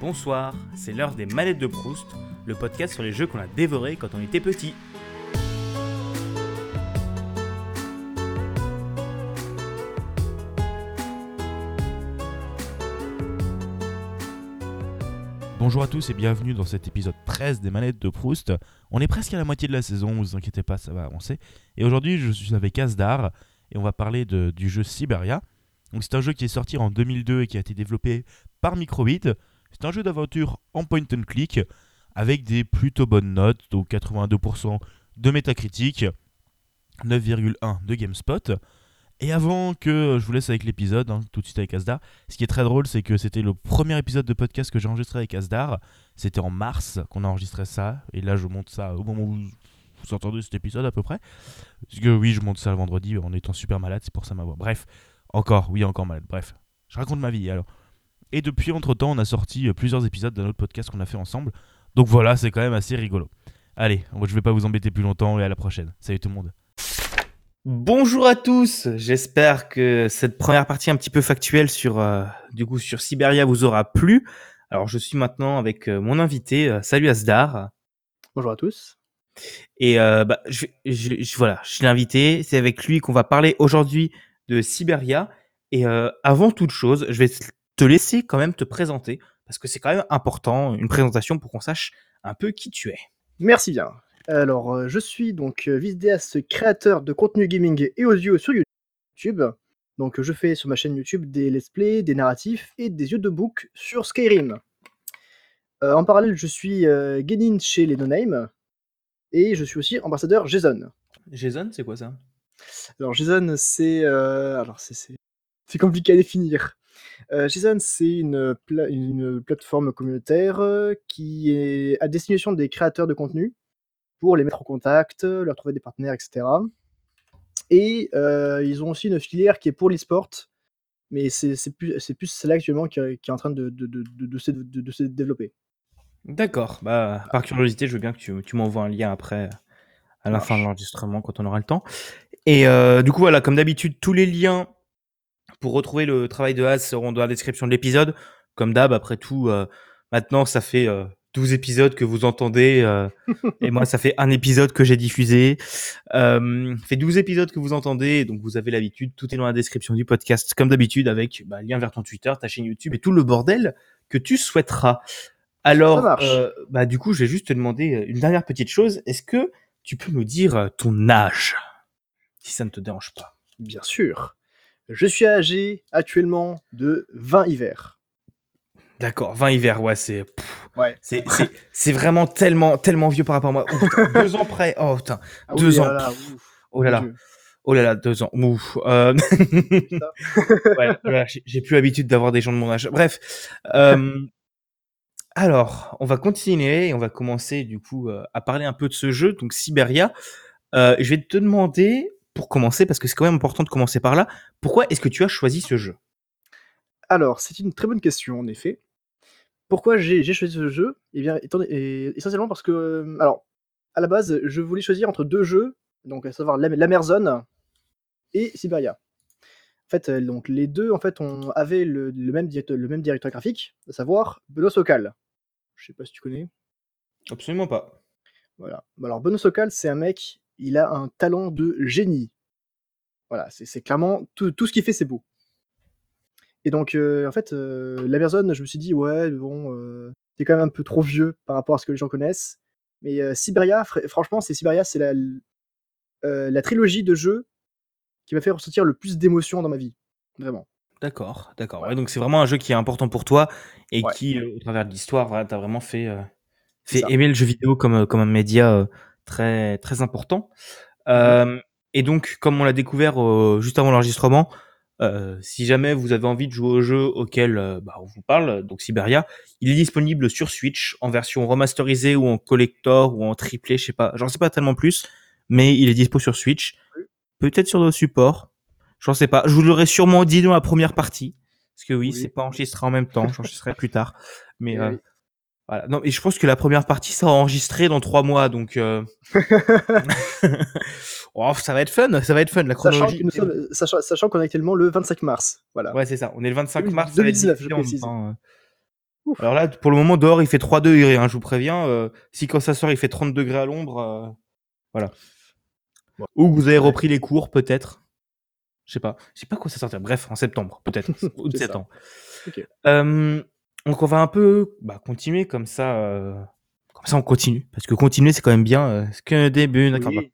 Bonsoir, c'est l'heure des manettes de Proust, le podcast sur les jeux qu'on a dévorés quand on était petit. Bonjour à tous et bienvenue dans cet épisode 13 des manettes de Proust. On est presque à la moitié de la saison, vous inquiétez pas, ça va avancer. Et aujourd'hui, je suis avec Asdar et on va parler du jeu Siberia. C'est un jeu qui est sorti en 2002 et qui a été développé par Microbit. C'est un jeu d'aventure en point and click avec des plutôt bonnes notes, donc 82% de métacritique, 9,1 de GameSpot. Et avant que je vous laisse avec l'épisode, hein, tout de suite avec Asdar, ce qui est très drôle, c'est que c'était le premier épisode de podcast que j'ai enregistré avec Asdar. C'était en mars qu'on a enregistré ça, et là je monte ça au moment où vous entendez cet épisode à peu près. Parce que oui, je monte ça le vendredi en étant super malade, c'est pour ça ma voix. Bref, encore, oui, encore malade. Bref, je raconte ma vie alors. Et depuis, entre-temps, on a sorti euh, plusieurs épisodes d'un autre podcast qu'on a fait ensemble. Donc voilà, c'est quand même assez rigolo. Allez, je vais pas vous embêter plus longtemps et à la prochaine. Salut tout le monde. Bonjour à tous, j'espère que cette première partie un petit peu factuelle sur, euh, du coup, sur Siberia vous aura plu. Alors je suis maintenant avec euh, mon invité, euh, salut Asdar. Bonjour à tous. Et euh, bah, je, je- je- voilà, je l'ai invité. C'est avec lui qu'on va parler aujourd'hui de Siberia. Et euh, avant toute chose, je vais te laisser quand même te présenter parce que c'est quand même important une présentation pour qu'on sache un peu qui tu es. Merci bien. Alors, euh, je suis donc euh, vidéaste créateur de contenu gaming et audio sur YouTube. Donc, je fais sur ma chaîne YouTube des let's play, des narratifs et des yeux de book sur Skyrim. Euh, en parallèle, je suis euh, Genin chez les No Name et je suis aussi ambassadeur Jason. Jason, c'est quoi ça? Alors, Jason, c'est. euh, alors, c'est- c'est c'est compliqué à définir. Euh, Jason, c'est une, pla- une plateforme communautaire euh, qui est à destination des créateurs de contenu pour les mettre en contact, leur trouver des partenaires, etc. Et euh, ils ont aussi une filière qui est pour l'e-sport, mais c'est c'est plus, c'est plus celle-là actuellement qui, est- qui est en train de, se, de- de se développer. D'accord. Bah, par curiosité, je veux bien que tu, tu m'envoies un lien après à la fin de l'enregistrement quand on aura le temps. Et euh, du coup, voilà, comme d'habitude, tous les liens pour retrouver le travail de Has seront dans la description de l'épisode. Comme d'hab, après tout, euh, maintenant, ça fait euh, 12 épisodes que vous entendez. euh, et moi, ça fait un épisode que j'ai diffusé. Euh, ça fait 12 épisodes que vous entendez. Donc, vous avez l'habitude. Tout est dans la description du podcast, comme d'habitude, avec bah, lien vers ton Twitter, ta chaîne YouTube et tout le bordel que tu souhaiteras. Alors, euh, bah, du coup, je vais juste te demander euh, une dernière petite chose. Est-ce que tu peux nous dire ton âge? Si ça ne te dérange pas. Bien sûr. Je suis âgé actuellement de 20 hivers. D'accord, 20 hivers, ouais, c'est. Ouais. C'est, vraiment tellement, tellement vieux par rapport à moi. Oh, putain, deux ans près. Oh putain. Ah Deux oui, ans. là là, ouf, Oh là là. Dieu. Oh là là, deux ans. Ouf. Euh... ouais, voilà, j'ai, plus l'habitude d'avoir des gens de mon âge. Bref. Euh... Alors, on va continuer et on va commencer du coup euh, à parler un peu de ce jeu, donc Siberia. Euh, je vais te demander, pour commencer, parce que c'est quand même important de commencer par là, pourquoi est-ce que tu as choisi ce jeu? Alors, c'est une très bonne question, en effet. Pourquoi j'ai choisi ce jeu? Eh bien, étant- et- essentiellement parce que, euh, alors, à la base, je voulais choisir entre deux jeux, donc à savoir Lam- l'Amerzone et Siberia. En fait, euh, donc les deux, en fait, on avait le, le même directeur, le même directeur graphique, à savoir Benoît Sokal. Je sais pas si tu connais. Absolument pas. Voilà. Alors, Benoît Sokal, c'est un mec, il a un talent de génie. Voilà, c'est clairement tout, tout ce qu'il fait, c'est beau. Et donc, euh, en fait, euh, l'Amazon, je me suis dit, ouais, bon, euh, c'est quand même un peu trop vieux par rapport à ce que les gens connaissent. Mais euh, Siberia, fr- franchement, c'est Siberia, c'est la, la trilogie de jeux qui m'a fait ressentir le plus d'émotions dans ma vie. Vraiment. D'accord, d'accord. Ouais, donc c'est vraiment un jeu qui est important pour toi et Ouais. qui, au travers de l'histoire, voilà, t'as vraiment fait, fait aimer le jeu vidéo comme, comme un média très, très important. Euh, et donc, comme on l'a découvert euh, juste avant l'enregistrement, euh, si jamais vous avez envie de jouer au jeu auquel bah, on vous parle, donc Siberia, il est disponible sur Switch en version remasterisée ou en collector ou en triplé, je sais pas, j'en sais pas tellement plus, mais il est dispo sur Switch, peut-être sur nos supports, j'en sais pas. Je vous l'aurais sûrement dit dans la première partie, parce que oui, Oui. c'est pas enregistré en même temps, j'enregistrerai plus tard, mais euh, oui. Voilà. Non, et je pense que la première partie sera enregistrée dans trois mois, donc euh... oh, ça va être fun, ça va être fun. La sachant chronologie. sommes- sachant, sachant qu'on est actuellement le 25 mars. Voilà. Ouais, c'est ça. On est le 25 20- mars. ça va être 2019, je précise. temps, euh. Alors là, pour le moment, dehors, il fait 3 degrés, hein, je vous préviens. Euh, si quand ça sort, il fait 30 degrés à l'ombre, euh, voilà. Ou vous avez repris les cours, peut-être. Je sais pas. Je sais pas quand ça sortira. Bref, en septembre, peut-être. Ou ça. septembre. Ok. Donc on va un peu bah, continuer comme ça. euh, Comme ça, on continue. Parce que continuer, c'est quand même bien. euh, C'est qu'un début. d'accord, Oui.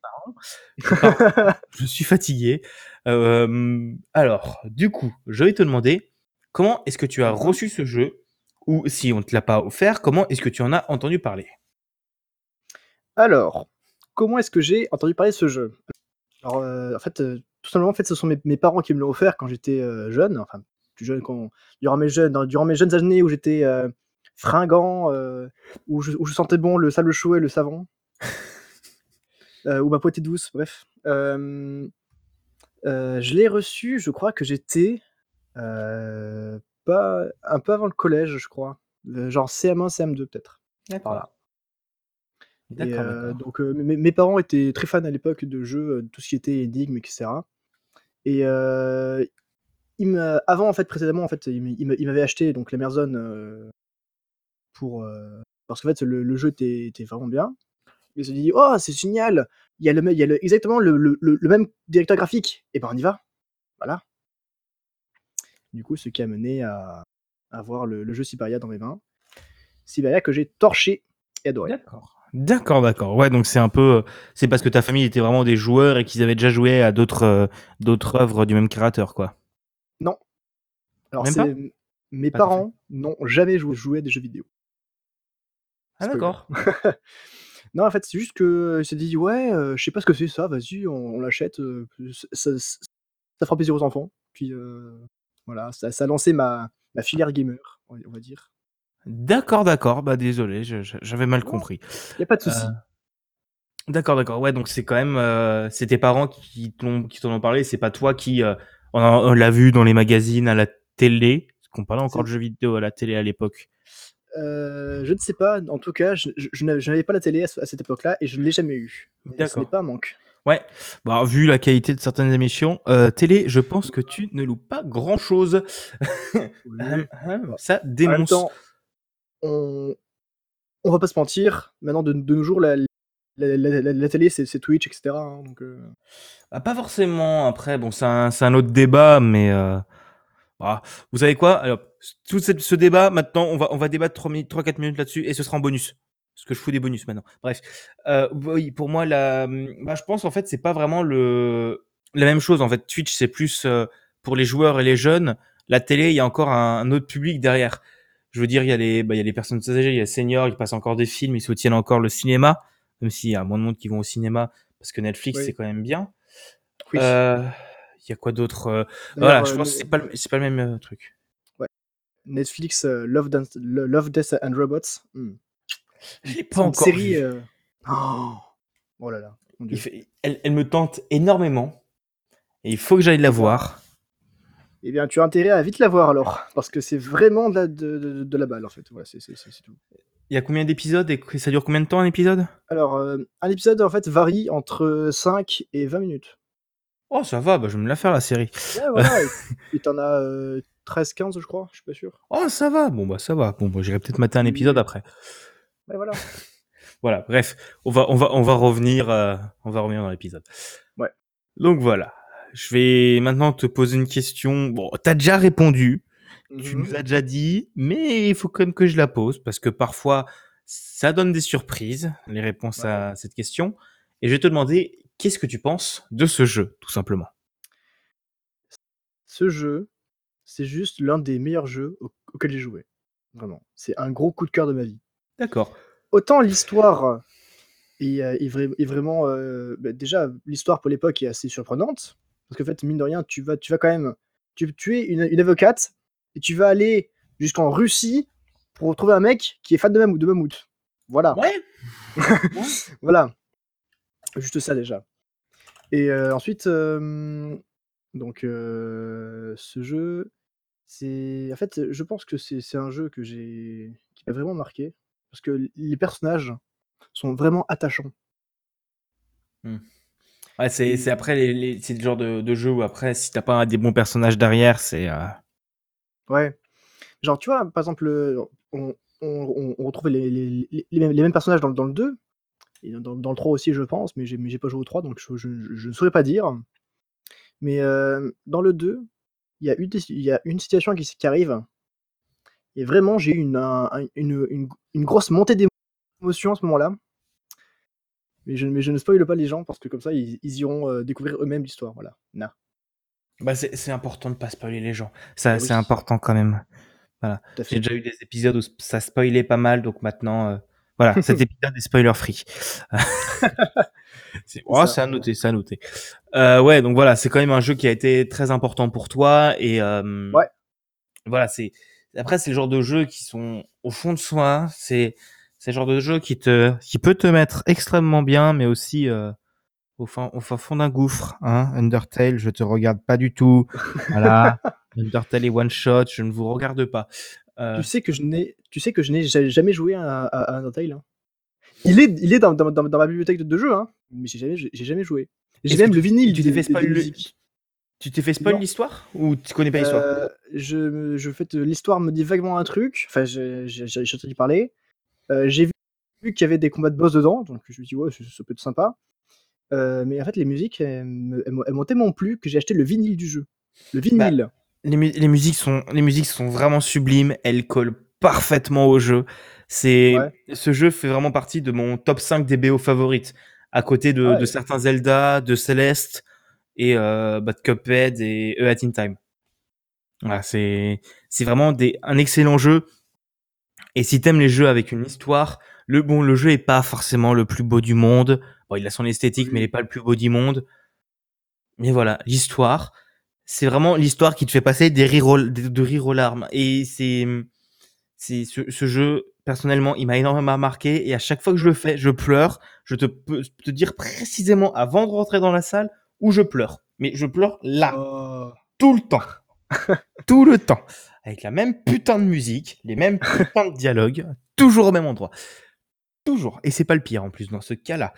bah, je suis fatigué. Euh, alors, du coup, je vais te demander comment est-ce que tu as reçu ce jeu? Ou si on ne te l'a pas offert, comment est-ce que tu en as entendu parler? Alors, comment est-ce que j'ai entendu parler de ce jeu? Alors, euh, en fait, euh, tout simplement, en fait, ce sont mes, mes parents qui me l'ont offert quand j'étais euh, jeune, enfin plus jeune, quand, durant, mes jeunes, dans- durant mes jeunes années où j'étais euh, fringant, euh, où, je, où je sentais bon le sable chaud et le savon, euh, ou ma peau était douce, bref. Je l'ai reçu, je crois que j'étais pas un peu avant le collège, je crois, genre CM1, CM2 peut-être. Par là. Et, euh, donc euh, mes, parents étaient très fans à l'époque de jeux, de tout ce qui était énigmes, etc. Et euh, avant, en fait, précédemment, en fait, ils m- ils me- ils m'avaient acheté donc la Merzone euh, pour euh, parce qu'en fait le, jeu était, vraiment bien. Ils se dit oh c'est génial, il y a le, il exactement le, même directeur graphique. Et ben on y va, voilà. Du coup, ce qui a mené à, avoir le, jeu Siberia dans mes mains. Siberia que j'ai torché et adoré. D'accord. D'accord, d'accord. Ouais, donc c'est un peu, c'est parce que ta famille était vraiment des joueurs et qu'ils avaient déjà joué à d'autres, euh, d'autres œuvres du même créateur, quoi. Alors, Même c'est pas mes Pas parents n'ont jamais joué, joué à des jeux vidéo. Ah, Spoiler. d'accord. Non, en fait, c'est juste que s'est dit ouais, euh, je sais pas ce que c'est ça, vas-y, on, on l'achète, euh, ça, ça- ça fera plaisir aux enfants. Puis euh, voilà, ça, ça a lancé ma, ma filière gamer, on va dire. D'accord, d'accord. Bah désolé, je- je- j'avais mal Non. compris. Y a pas de souci. Euh, D'accord, d'accord. Ouais, donc c'est quand même, euh, c'est tes parents qui t'ont, qui t'en ont parlé. C'est pas toi qui, euh, on, l'a vu dans les magazines, à la télé. Parce qu'on parlait encore de jeux vidéo à la télé à l'époque? Euh, je ne sais pas, en tout cas, je, je- je n'avais pas la télé à, ce- à cette époque-là et je ne l'ai jamais eu. Ce n'est pas un manque. Ouais. Bah, vu la qualité de certaines émissions, euh, télé, je pense que tu ne loues pas grand chose. Oui. Ça En même dénonce. temps, on, on va pas se mentir, maintenant de, de nos jours, la, la, la- la- la télé c'est Twitch, etc. hein, donc, euh, Ah, pas forcément. Après, bon, c'est un, un autre débat, mais euh, ah, vous savez quoi? Alors, tout ce débat, maintenant, on va, on va débattre 3-4 minutes là-dessus et ce sera en bonus. Parce que je fous des bonus maintenant. Bref. Euh, pour moi, la, bah, je pense en fait, c'est pas vraiment le, la même chose. En fait, Twitch, c'est plus pour les joueurs et les jeunes. La télé, il y a encore un, autre public derrière. Je veux dire, il y a les, bah, il y a les personnes âgées, il y a les seniors, ils passent encore des films, ils soutiennent encore le cinéma, même s'il y a moins de monde qui vont au cinéma, parce que Netflix, Oui. c'est quand même bien. oui. Euh, Il y a quoi d'autre euh, Voilà, je euh, pense que c'est pas, le- pas le même truc. Netflix, euh, Love, Dance- Love, Death and Robots. hmm. Je l'ai pas C'est une encore série. Oh, oh là là. fait- elle, elle me tente énormément. Et il faut que j'aille la voir. Eh bien, tu as intérêt à vite la voir alors, parce que c'est vraiment de la, de, de- de la balle en fait. Voilà, c'est tout. Il y a combien d'épisodes et ça dure combien de temps un épisode? Alors, euh, un épisode en fait varie entre 5 et 20 minutes. Oh, ça va, bah, je vais me la faire la série. Ouais, voilà. et- et t'en as euh, 13-15, je crois, je suis pas sûr. Oh, ça va, bon, bah, ça va. Bon, bah, j'irai peut-être mater un épisode après. Ouais, voilà. Voilà, bref, on va, on va, on va revenir, euh, on va revenir dans l'épisode. Ouais. Donc voilà, je vais maintenant te poser une question. Bon, t'as déjà répondu, tu Mhm. nous as déjà dit, mais il faut quand même que je la pose parce que parfois ça donne des surprises, les réponses à cette question. Et je vais te demander, qu'est-ce que tu penses de ce jeu, tout simplement? Ce jeu, c'est juste l'un des meilleurs jeux au- auxquels j'ai joué. Vraiment. C'est un gros coup de cœur de ma vie. D'accord. Autant l'histoire est, euh, est vra- est vraiment. euh, bah, déjà, l'histoire pour l'époque est assez surprenante. Parce qu'en fait, mine de rien, tu vas, tu vas quand même. Tu, tu es une, une avocate et tu vas aller jusqu'en Russie pour retrouver un mec qui est fan de mammouth. De mammouth. Voilà. Ouais. Voilà. Juste ça déjà. Et euh, ensuite, euh, donc euh, ce jeu, c'est en fait, je pense que c'est un jeu que j'ai qui m'a vraiment marqué parce que les personnages sont vraiment attachants. Ouais, c'est, c'est après les, les- c'est le genre de, de jeu où après, si t'as pas des bons personnages derrière, c'est. Ouais. Genre, tu vois, par exemple, euh, on, retrouve les, mêmes, personnages dans, dans le 2, et dans, dans le 3 aussi, je pense, mais j'ai pas joué au 3, donc je, ne saurais pas dire. Mais euh, dans le 2, il y, a une, situation qui, arrive, et vraiment, j'ai eu une, un- une, une, une grosse montée d'émotion à ce moment-là. Mais je, ne spoile pas les gens, parce que comme ça, ils, ils iront euh, découvrir eux-mêmes l'histoire. Voilà. Na, Bah, c'est important de pas spoiler les gens. Ça, Eh c'est important quand même. Voilà. J'ai déjà eu des épisodes où ça spoilait pas mal, donc maintenant, euh, voilà, cet épisode est spoiler free. c'est oh, à noter, c'est à noter. Euh, ouais, donc voilà, c'est quand même un jeu qui a été très important pour toi et euh, Ouais. voilà, c'est après c'est le genre de jeu qui sont au fond de soi, c'est c'est le genre de jeu qui te qui peut te mettre extrêmement bien, mais aussi euh, au fin au fin fond d'un gouffre. Hein, Undertale, je te regarde pas du tout. Voilà, Undertale est one shot, je ne vous regarde pas. Euh, Tu sais que je n'ai, tu sais que je n'ai ja- jamais joué à, à, à Undertale. hein. Il est, il est dans, dans, dans, ma bibliothèque de, jeux, hein, mais j'ai jamais, j'ai jamais joué. J'ai même le vinyle tu t'es fait le-. Tu t'es fait spoil l'histoire ou tu connais pas l'histoire? Euh, je, je fais l'histoire me dit vaguement un truc. Enfin, j'ai entendu parler. Euh, j'ai vu, qu'il y avait des combats de boss dedans, donc je me suis dit ouais, ça peut être sympa. Euh, mais en fait, les musiques, elles, m'ont- elles m'ont tellement plu que j'ai acheté le vinyle du jeu. Le vinyle. les, mu- les musiques sont les musiques sont vraiment sublimes, elles collent parfaitement au jeu. C'est Ouais. ce jeu fait vraiment partie de mon top 5 des BO favorites à côté de, Ouais. certains Zelda, de Celeste et euh, bah, de Cuphead et A Hat in Time. Voilà, c'est c'est vraiment des un excellent jeu. Et si t'aimes les jeux avec une histoire, le bon le jeu est pas forcément le plus beau du monde. Bon, il a son esthétique, mais il est pas le plus beau du monde. Mais voilà, l'histoire, c'est vraiment l'histoire qui te fait passer des rires aux- de, de rire aux larmes. Et c'est, c'est ce, ce jeu, personnellement, il m'a énormément marqué. Et à chaque fois que je le fais, je pleure. Je te peux te dire précisément avant de rentrer dans la salle où je pleure. Mais je pleure là, Oh. tout le temps. tout le temps. Avec la même putain de musique, les mêmes putains de dialogues, toujours au même endroit. Toujours. Et c'est pas le pire en plus dans ce cas-là.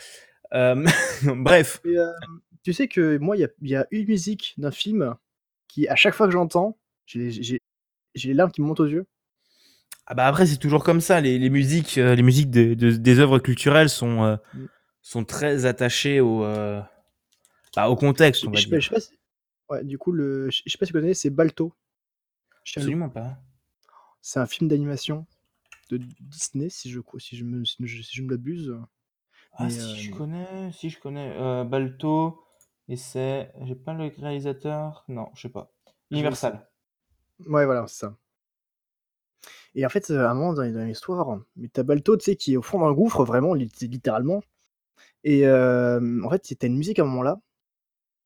Euh, bref. Et, euh, tu sais que moi, il y a, il y a une musique d'un film qui, à chaque fois que j'entends, j'ai les- larmes qui me montent aux yeux. Ah bah après c'est toujours comme ça. Les, les musiques, euh, les musiques de- de- des œuvres culturelles sont euh, Mm. sont très attachées au euh, bah, au contexte, on va Je sais pas, dire. je sais pas si- ouais, du coup, le, je sais pas si tu connais, c'est Balto. Absolument pas. C'est un film d'animation de Disney, si je, si je me, si je, si je me l'abuse. Ah si euh, je connais, si je connais euh, Balto et c'est, j'ai pas le réalisateur, non, je sais pas. Universal. Ouais, voilà, c'est ça. Et en fait, à un moment dans, l'histoire, mais t'as Balto, tu sais, qui est au fond d'un gouffre, vraiment, lit- littéralement. Et euh, en fait, t'as une musique à un moment là,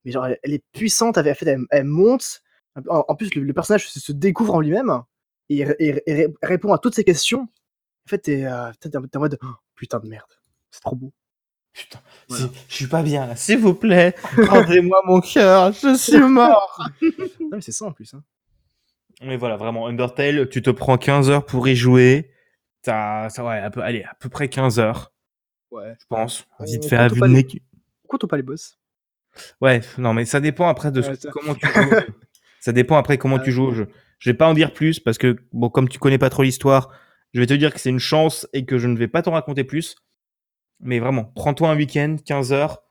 mais genre, elle, est puissante, elle, fait, elle, elle monte. En, en plus, le, le personnage se découvre en lui-même et, répond à toutes ces questions. En fait, t'es euh, en mode Oh, putain de merde, c'est trop beau. Putain, Voilà. je suis pas bien là. S'il vous plaît, rendez-moi mon cœur, je suis mort. Non, mais c'est ça en plus. Hein. Mais voilà, vraiment, Undertale, tu te prends 15 heures pour y jouer. T'as, ça, ouais, à peu, allez, à peu près 15 heures, Ouais. je pense. Vite On fait à compte vue pas de. Pourquoi t'as pas les boss? Ouais, non, mais ça dépend après de ce- Ouais, comment tu joues. ça dépend après comment tu joues au jeu. Je vais pas en dire plus parce que, bon, comme tu connais pas trop l'histoire, je vais te dire que c'est une chance et que je ne vais pas t'en raconter plus. Mais vraiment, prends-toi un week-end, 15 heures,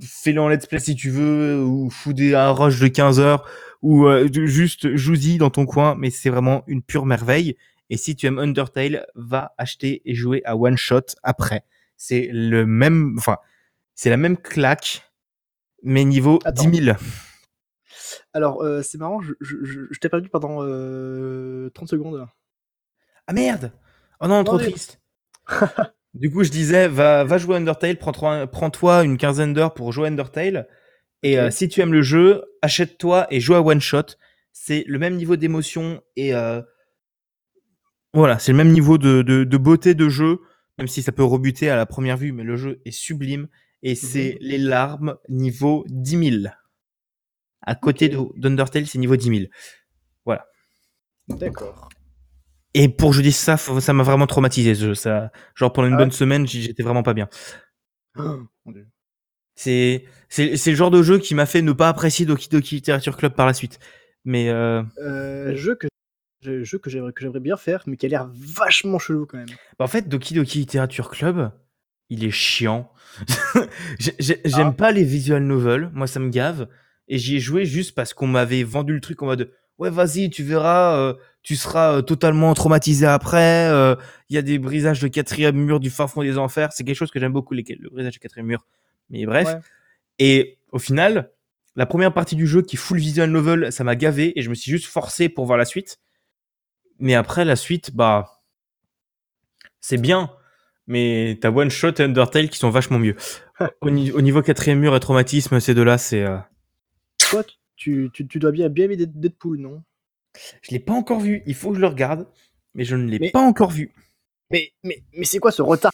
fais-le en let's play si tu veux, ou fous des, un rush de 15 heures, ou euh, juste joue-y dans ton coin, mais c'est vraiment une pure merveille. Et si tu aimes Undertale, va acheter et jouer à One Shot après. C'est le même, enfin, c'est la même claque, mais niveau Attends. 10 000. Alors, euh, c'est marrant, je, je, je, je t'ai perdu pendant euh, 30 secondes. là. Ah merde Oh non, trop triste. du coup, je disais, va, va jouer Undertale, prends-toi une quinzaine d'heures pour jouer Undertale. Et euh, si tu aimes le jeu, achète-toi et joue à One Shot. C'est le même niveau d'émotion et euh, voilà, c'est le même niveau de, de, de beauté de jeu, même si ça peut rebuter à la première vue, mais le jeu est sublime et c'est les larmes niveau 10 000. À côté Ok. de- d'Undertale, c'est niveau 10 000. D'accord. Et pour je dise ça, ça m'a vraiment traumatisé. ce jeu. ça, genre pendant une Ah bonne semaine, j'étais vraiment pas bien. Oh. C'est le genre de jeu qui m'a fait ne pas apprécier Doki Doki Literature Club par la suite. Mais euh, Euh, jeu que jeu que j'aimerais bien faire, mais qui a l'air vachement chelou quand même. Bah, en fait, Doki Doki Literature Club, il est chiant. J'ai- j'ai- J'aime Ah. pas les visual novels, moi ça me gave. Et j'y ai joué juste parce qu'on m'avait vendu le truc en mode ouais vas-y tu verras, euh, tu seras euh, totalement traumatisé après. euh, Il y a des brisages de quatrième mur du fin fond des enfers. C'est quelque chose que j'aime beaucoup les le brisage de quatrième mur. Mais bref. Ouais. Et au final, la première partie du jeu qui est full visual novel, ça m'a gavé et je me suis juste forcé pour voir la suite. Mais après la suite, bah c'est bien, mais t'as One Shot et Undertale qui sont vachement mieux. au, ni- au niveau quatrième mur et traumatisme, ces deux-là, c'est. Toi, tu, tu, tu dois bien, bien aimer Dead- Deadpool, non? Je l'ai pas encore vu. Il faut que je le regarde, mais je ne l'ai Mais- pas encore vu. Mais, mais, mais c'est quoi ce retard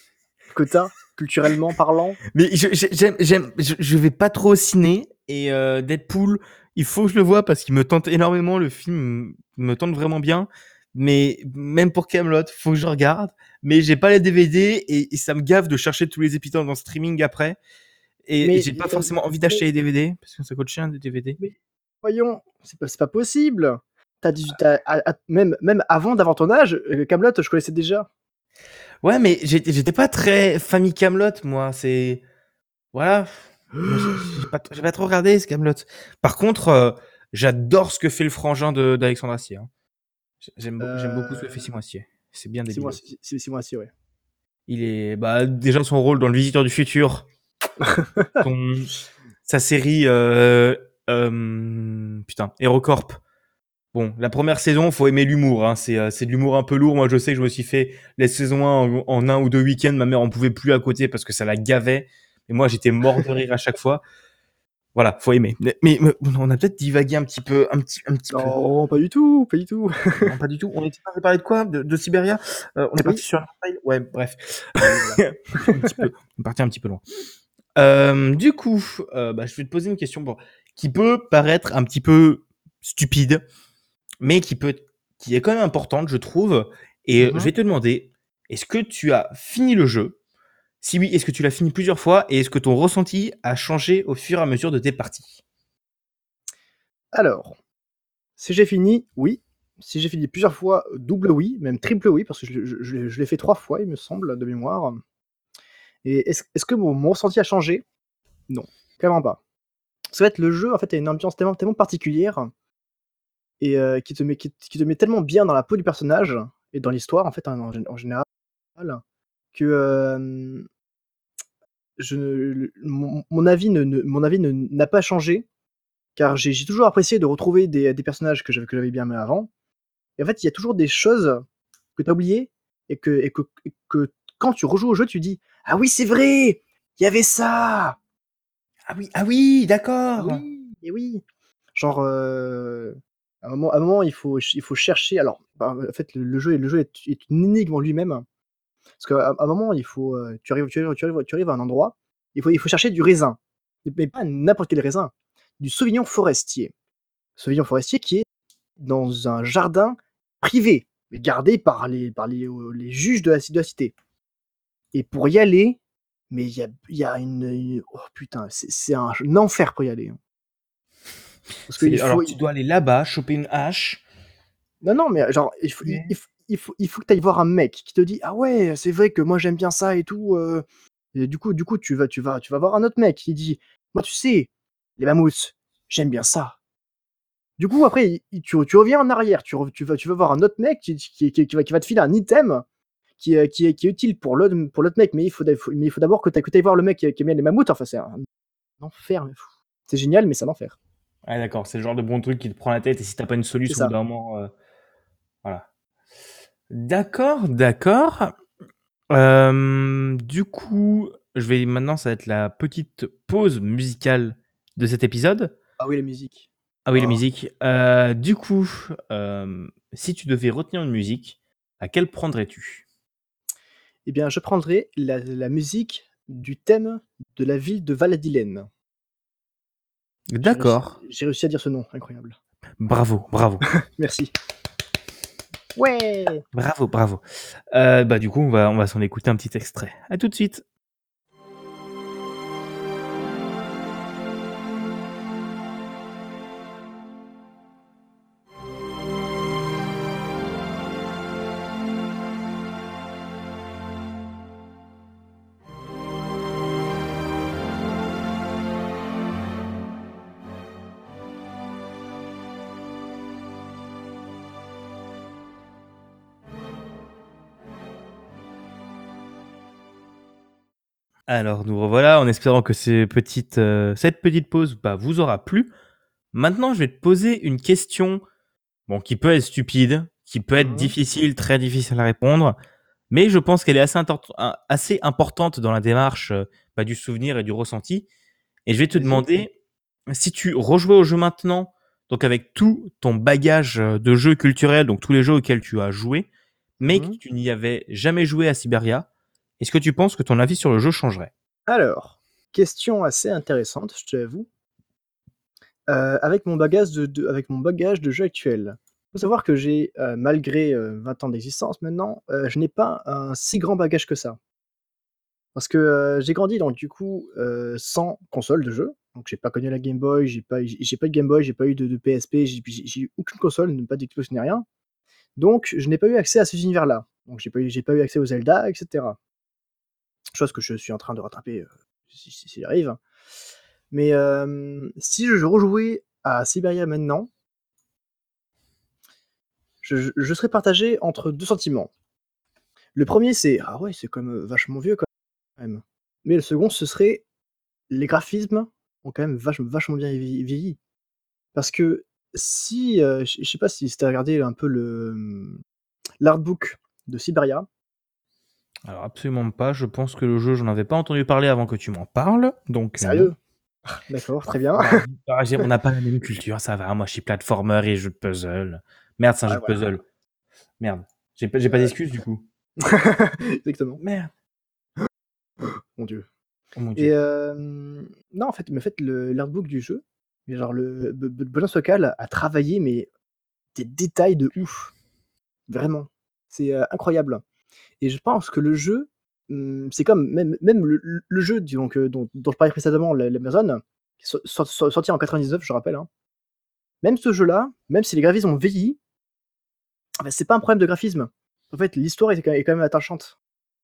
que t'as, culturellement parlant? Mais je, je- j'aime, j'aime, je, je vais pas trop au ciné et euh, Deadpool, il faut que je le vois parce qu'il me tente énormément. Le film me tente vraiment bien. Mais même pour Camelot, faut que je regarde. Mais j'ai pas les DVD et, et ça me gave de chercher tous les épisodes en streaming après. Et j'ai pas forcément envie d'acheter les DVD parce que ça coûte cher des DVD. Voyons, c'est pas, c'est pas possible. T'as 18 t'as- à- à- même, même avant d'avoir ton âge, euh, Camelot, je connaissais déjà. Ouais, mais j'étais j'étais pas très famille Camelot, moi. C'est voilà. J'ai- pas, pas trop regardé ce Camelot. Par contre, euh, j'adore ce que fait le frangin de- d'Alexandre Astier. hein. J'aime beau- j'aime beaucoup ce que fait Euh, Simon Astier. C'est bien débile. moi aussi, ouais. Il est bah déjà son rôle dans le Visiteur du futur, sa série euh, euh, putain HeroCorp. Bon, la première saison, faut aimer l'humour. Hein. C'est euh, c'est de l'humour un peu lourd. Moi, je sais que je me suis fait les saisons 1 en, en un ou deux week-ends. Ma mère en pouvait plus à côté parce que ça la gavait. Et moi, j'étais mort de rire à chaque fois. Voilà, faut aimer. Mais, mais- mais on a peut-être divagué un petit peu, un petit, un petit peu. Non, pas du tout, pas du tout. Non, pas du tout. On était parti parler de quoi? De, de Sibéria Euh, On est Oui. parti sur un Ouais, bref. un petit peu, on est parti un petit peu loin. Euh, du coup, euh, bah, je vais te poser une question bon, qui peut paraître un petit peu stupide, mais qui peut, qui est quand même importante, je trouve. Et Mhm. je vais te demander, est-ce que tu as fini le jeu? Si oui, est-ce que tu l'as fini plusieurs fois Et est-ce que ton ressenti a changé au fur et à mesure de tes parties? Alors, si j'ai fini, oui. Si j'ai fini plusieurs fois, double oui, même triple oui, parce que je l'ai fait trois fois, il me semble, de mémoire. Et est-ce que mon, mon ressenti a changé? Non, clairement pas. Ça va être le jeu, en fait, a une ambiance tellement, particulière et euh, qui, te met, qui, te met tellement bien dans la peau du personnage et dans l'histoire, en fait, en, en gé- en général, que euh, je, ne- mon, avis ne- mon avis n'a pas changé car j'ai toujours apprécié de retrouver des, personnages que j'avais que j'avais bien aimés avant. Et en fait, il y a toujours des choses que tu as oubliées et que, et, que, et que quand tu rejoues au jeu, tu dis Ah oui, c'est vrai Il y avait ça Ah oui, ah oui, d'accord. Oui, et oui Genre, euh, à, un moment, à un moment, il faut, il faut chercher. Alors, bah, en fait, le, le jeu, le jeu est, est une énigme en lui-même. Parce qu'à à un moment, il faut, euh, tu, arrives, tu, arrives, tu, arrives, tu arrives à un endroit, il faut, il faut chercher du raisin. Mais pas n'importe quel raisin, du sauvignon forestier. Sauvignon forestier qui est dans un jardin privé, mais gardé par les, par les, euh, les juges de la, de la cité. Et pour y aller, mais il y a, il y a une, Oh putain, c'est un, un enfer pour y aller. hein. Parce faut, Alors, tu dois aller là-bas, choper une hache. non, non, mais genre, il faut, il- faut, il faut, il faut que tu ailles voir un mec qui te dit Ah ouais, c'est vrai que moi j'aime bien ça et tout. euh. Et du coup, du coup tu, vas, tu, vas, tu vas voir un autre mec qui dit Moi, tu sais, les mammouths, j'aime bien ça. Du coup, après, tu, tu reviens en arrière, tu, tu, vas, tu vas voir un autre mec qui, qui, qui- qui va, qui va te filer un item qui, est- qui, est, qui est utile pour l'autre pour l'autre mec, mais il faut, mais il faut d'abord que tu ailles voir le mec qui, aime bien les mammouths. Enfin, c'est un enfer. C'est génial, mais c'est un enfer. Ah d'accord, c'est le genre de bon truc qui te prend la tête et si t'as pas une solution d'un moment, euh, voilà. D'accord, d'accord. Euh, du coup, je vais maintenant, ça va être la petite pause musicale de cet épisode. Ah oui, la musique. Ah oui, la Ah. musique. Euh, du coup, euh, si tu devais retenir une musique, laquelle prendrais-tu? Eh bien, je prendrai la, la musique du thème de la ville de Valadilène. J'ai D'accord. réussi- J'ai réussi à dire ce nom, incroyable. Bravo, bravo, Merci. Ouais bravo, bravo. Euh, bah du coup, on va, on va s'en écouter un petit extrait. À tout de suite. Alors nous revoilà en espérant que ces petites, euh, cette petite pause bah, vous aura plu. Maintenant, je vais te poser une question bon, qui peut être stupide, qui peut être Mhm. difficile, très difficile à répondre, mais je pense qu'elle est assez, importante dans la démarche euh, bah, du souvenir et du ressenti. Et je vais te demander si tu rejouais au jeu maintenant, donc avec tout ton bagage euh, de jeux culturels, donc tous les jeux auxquels tu as joué, mais que Mhm. tu n'y avais jamais joué à Siberia, est-ce que tu penses que ton avis sur le jeu changerait? Alors, question assez intéressante, je te l'avoue. Euh, avec, mon bagage de, avec mon bagage de jeu actuel, il faut savoir que j'ai, euh, malgré euh, 20 ans d'existence maintenant, euh, je n'ai pas un si grand bagage que ça. Parce que euh, j'ai grandi donc du coup euh, sans console de jeu. Donc j'ai pas connu la Game Boy, j'ai pas, j'ai pas de Game Boy, j'ai pas eu de, PSP, j'ai eu aucune console, pas d'Xbox ni rien. Donc je n'ai pas eu accès à ces univers-là. Donc j'ai pas, j'ai pas eu accès aux Zelda, etc. Chose que je suis en train de rattraper euh, si, si, arrive. Mais euh, si je rejouais à Siberia maintenant, je, serais partagé entre deux sentiments. Le premier, c'est ah ouais, c'est quand même vachement vieux quand même. Mais le second, ce serait les graphismes ont quand même vachement, bien vieilli. Parce que si, euh, je sais pas si tu as regardé un peu le l'artbook de Siberia, Alors absolument pas. Je pense que le jeu, j'en avais pas entendu parler avant que tu m'en parles. Donc euh, sérieux D'accord, très bien. non. Ah, j'ai- on n'a pas la même culture, ça va. Moi, je suis platformer et jeu de puzzle. Merde, c'est un jeu de puzzle. Merde. J'ai pas, pas d'excuses du coup. Exactement. Merde. Mon dieu. Oh mon dieu. Et euh, non, en fait, mais en fait le- l'artbook du jeu, genre le Benoît Socal a travaillé mais des détails de ouf, vraiment, c'est euh, incroyable. Et je pense que le jeu, hum, c'est comme même, même le, jeu donc, dont, dont je parlais précédemment, la- l'Amazon, sorti en 99, je rappelle. hein. Même ce jeu-là, même si les graphismes ont vieilli, ben, c'est pas un problème de graphisme. En fait, l'histoire est, quand même attachante.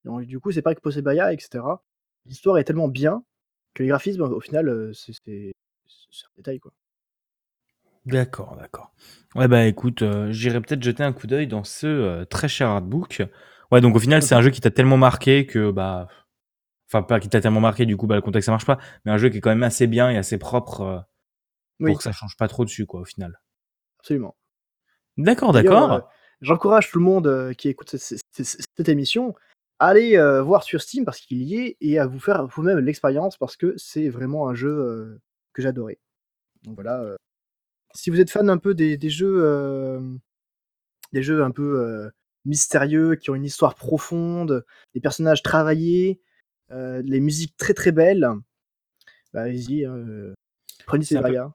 Du coup, c'est pareil que pour Sebaya, etc. L'histoire est tellement bien que les graphismes, au final, euh, c'est un détail, quoi. D'accord, d'accord. Ouais, bah écoute, euh, j'irai peut-être jeter un coup d'œil dans ce euh, très cher artbook. Ouais, donc au final, c'est un jeu qui t'a tellement marqué que, bah. Enfin, pas qui t'a tellement marqué, du coup, bah le contexte ça marche pas, mais un jeu qui est quand même assez bien et assez propre euh, pour Oui, que ça change pas trop dessus, quoi, au final. absolument. D'accord, d'accord. euh, J'encourage tout le monde euh, qui écoute cette, cette- cette- cette émission à aller euh, voir sur Steam parce qu'il y est et à vous faire vous-même l'expérience parce que c'est vraiment un jeu que j'adorais. Donc voilà. si vous êtes fan un peu des, des jeux, des jeux un peu mystérieux qui ont une histoire profonde, des personnages travaillés, euh, les musiques très très belles, bah, allez-y, euh, prenez C'est un peu- Siberia.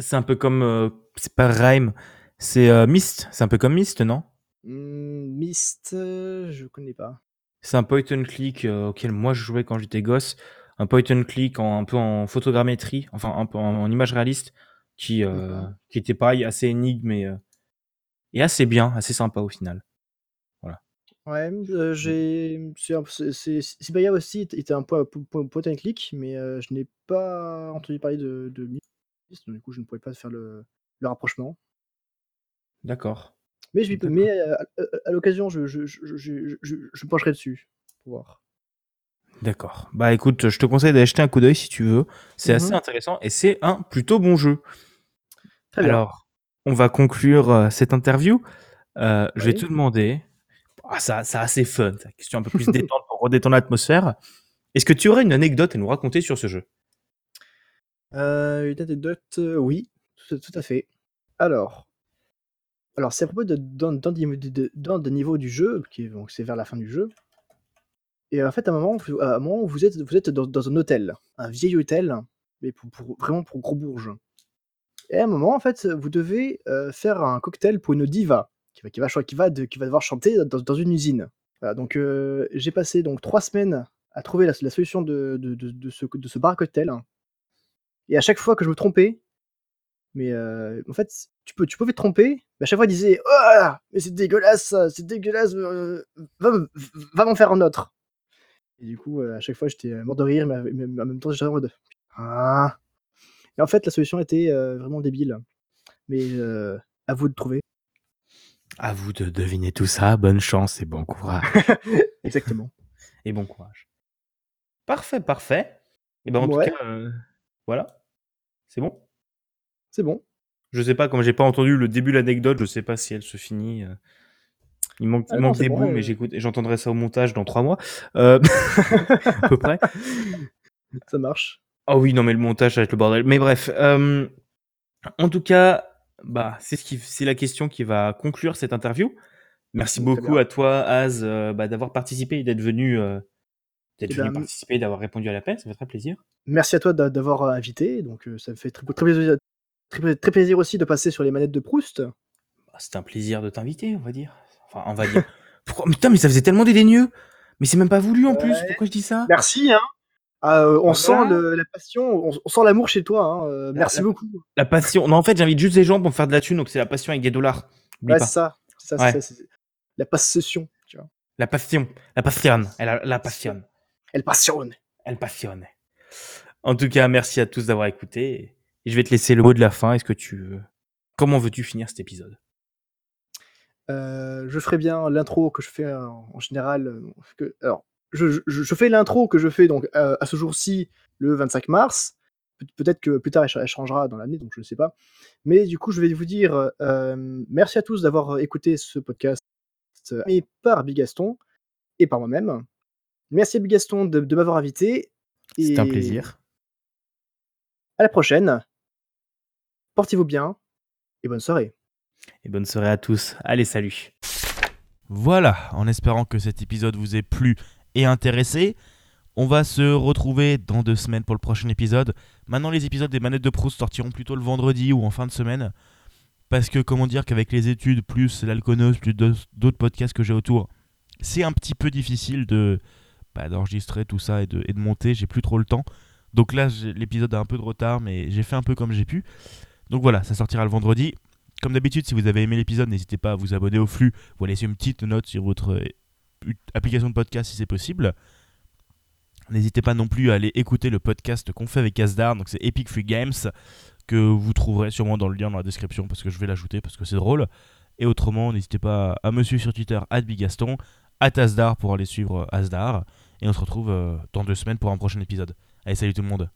C'est un peu comme. euh, c'est pas Rhyme, c'est euh, Myst. C'est un peu comme Myst, non? Hmm, Myst, je connais pas. C'est un point and click auquel moi je jouais quand j'étais gosse. Un point and click en, un peu en photogrammétrie, enfin un peu en, en image réaliste, qui, qui était pareil, assez énigme et, et assez bien, assez sympa au final. Ouais, euh, j'ai. c'est un- c'est- c'est- Siberia aussi était un point, point, point and click, mais je n'ai pas entendu parler de, de du coup je ne pourrais pas faire le, le rapprochement. D'accord. Mais, je, mais à, l'occasion, je, je, je, je, je, je- je me pencherai dessus pour voir. D'accord. Bah écoute, je te conseille d'aller jeter un coup d'œil si tu veux. C'est assez Mhm. intéressant et c'est un plutôt bon jeu. Très bien. Alors, on va conclure cette interview. Je vais Oui. te demander, ah, ça, c'est assez fun, ça, question un peu plus détente pour redétendre l'atmosphère. Est-ce que tu aurais une anecdote à nous raconter sur ce jeu? Euh, une anecdote, euh, oui, tout, à fait. Alors, alors c'est à propos de- d'un des de- du jeu, qui donc c'est vers la fin du jeu. Et en fait, à un moment, vous, vous êtes, vous êtes dans, dans un hôtel, un vieil hôtel, mais pour- vraiment pour gros bourges. Et à un moment, en fait, vous devez euh, faire un cocktail pour une diva qui va, qui va, qui va, de- qui va devoir chanter dans, dans une usine. Donc, euh, j'ai passé donc trois semaines à trouver la, solution de, de, de- ce, de ce bar à cocktail. Et à chaque fois que je me trompais, mais euh, en fait, tu, peux, tu pouvais te tromper, mais à chaque fois, il disait Oh, mais c'est dégueulasse, c'est dégueulasse, euh, va, va m'en faire un autre. Et du coup, à chaque fois, j'étais mort de rire, mais, en même temps, j'étais en mode Ah. Et en fait, la solution était vraiment débile. Mais à vous de trouver. À vous de deviner tout ça. Bonne chance et bon courage. Exactement. et bon courage. Parfait, parfait. Et ben en Ouais. tout cas, euh, voilà. C'est bon? C'est bon. Je sais pas, comme j'ai pas entendu le début de l'anecdote, je sais pas si elle se finit. euh. Il manque, Ah il non, manque c'est des bon, bouts, mais j'écoute, j'entendrai ça au montage dans trois mois, euh, à peu près. Ça marche. Ah oui, non, mais le montage, ça va être le bordel. Mais bref, en tout cas, bah, c'est ce qui, c'est la question qui va conclure cette interview. Merci Très beaucoup bien. à toi, Az, euh, bah, d'avoir participé et d'être venu, euh, d'être Eh venu ben, participer, d'avoir répondu à l'appel. Ça fait très plaisir. Merci à toi d'a- d'avoir euh, invité. Donc, euh, ça me fait très, très, plaisir, très, très plaisir aussi de passer sur les manettes de Proust. Bah, C'était un plaisir de t'inviter, on va dire. Enfin, on va dire. Pourquoi? Putain, mais ça faisait tellement dédaigneux. Mais c'est même pas voulu en plus. Pourquoi je dis ça? Merci. Hein. Ah, euh, on Voilà. sent le- la passion, on, on sent l'amour chez toi. Hein. euh, merci la- beaucoup. La passion. Non, en fait, j'invite juste des gens pour me faire de la thune, donc c'est la passion avec des dollars. Ouais, c'est ça. Ça, Ouais. La passion. Tu vois. La passion. La passionne. Elle a- la passionne. Elle passionne. Elle passionne. En tout cas, merci à tous d'avoir écouté. Et je vais te laisser le mot de la fin. Est-ce que tu veux... Comment veux-tu finir cet épisode? Euh, je ferai bien l'intro que je fais en général. que- alors, je, je- je fais l'intro que je fais donc euh, à ce jour-ci, le 25 mars. Pe- Peut-être que plus tard elle, cha- elle changera dans l'année, donc je ne sais pas. Mais du coup, je vais vous dire euh, merci à tous d'avoir écouté ce podcast euh, et par Bigaston et par moi-même. Merci à Bigaston de, de m'avoir invité. C'est un plaisir. À la prochaine. Portez-vous bien et bonne soirée. Et bonne soirée à tous. Allez, salut. Voilà, en espérant que cet épisode vous ait plu et intéressé. On va se retrouver dans deux semaines pour le prochain épisode. Maintenant, les épisodes des manettes de Proust sortiront plutôt le vendredi ou en fin de semaine. Parce que, comment dire, qu'avec les études, plus l'alconos, plus d'autres podcasts que j'ai autour, c'est un petit peu difficile de bah, d'enregistrer tout ça et de, monter. J'ai plus trop le temps. Donc là, l'épisode a un peu de retard, mais j'ai fait un peu comme j'ai pu. Donc voilà, ça sortira le vendredi. Comme d'habitude, si vous avez aimé l'épisode, n'hésitez pas à vous abonner au flux ou à laisser une petite note sur votre application de podcast si c'est possible. N'hésitez pas non plus à aller écouter le podcast qu'on fait avec Asdar, donc c'est Epic Free Games, que vous trouverez sûrement dans le lien dans la description parce que je vais l'ajouter parce que c'est drôle. Et autrement, n'hésitez pas à me suivre sur Twitter, Bigaston, Asdar pour aller suivre Asdar. Et on se retrouve euh, dans deux semaines pour un prochain épisode. Allez, salut tout le monde!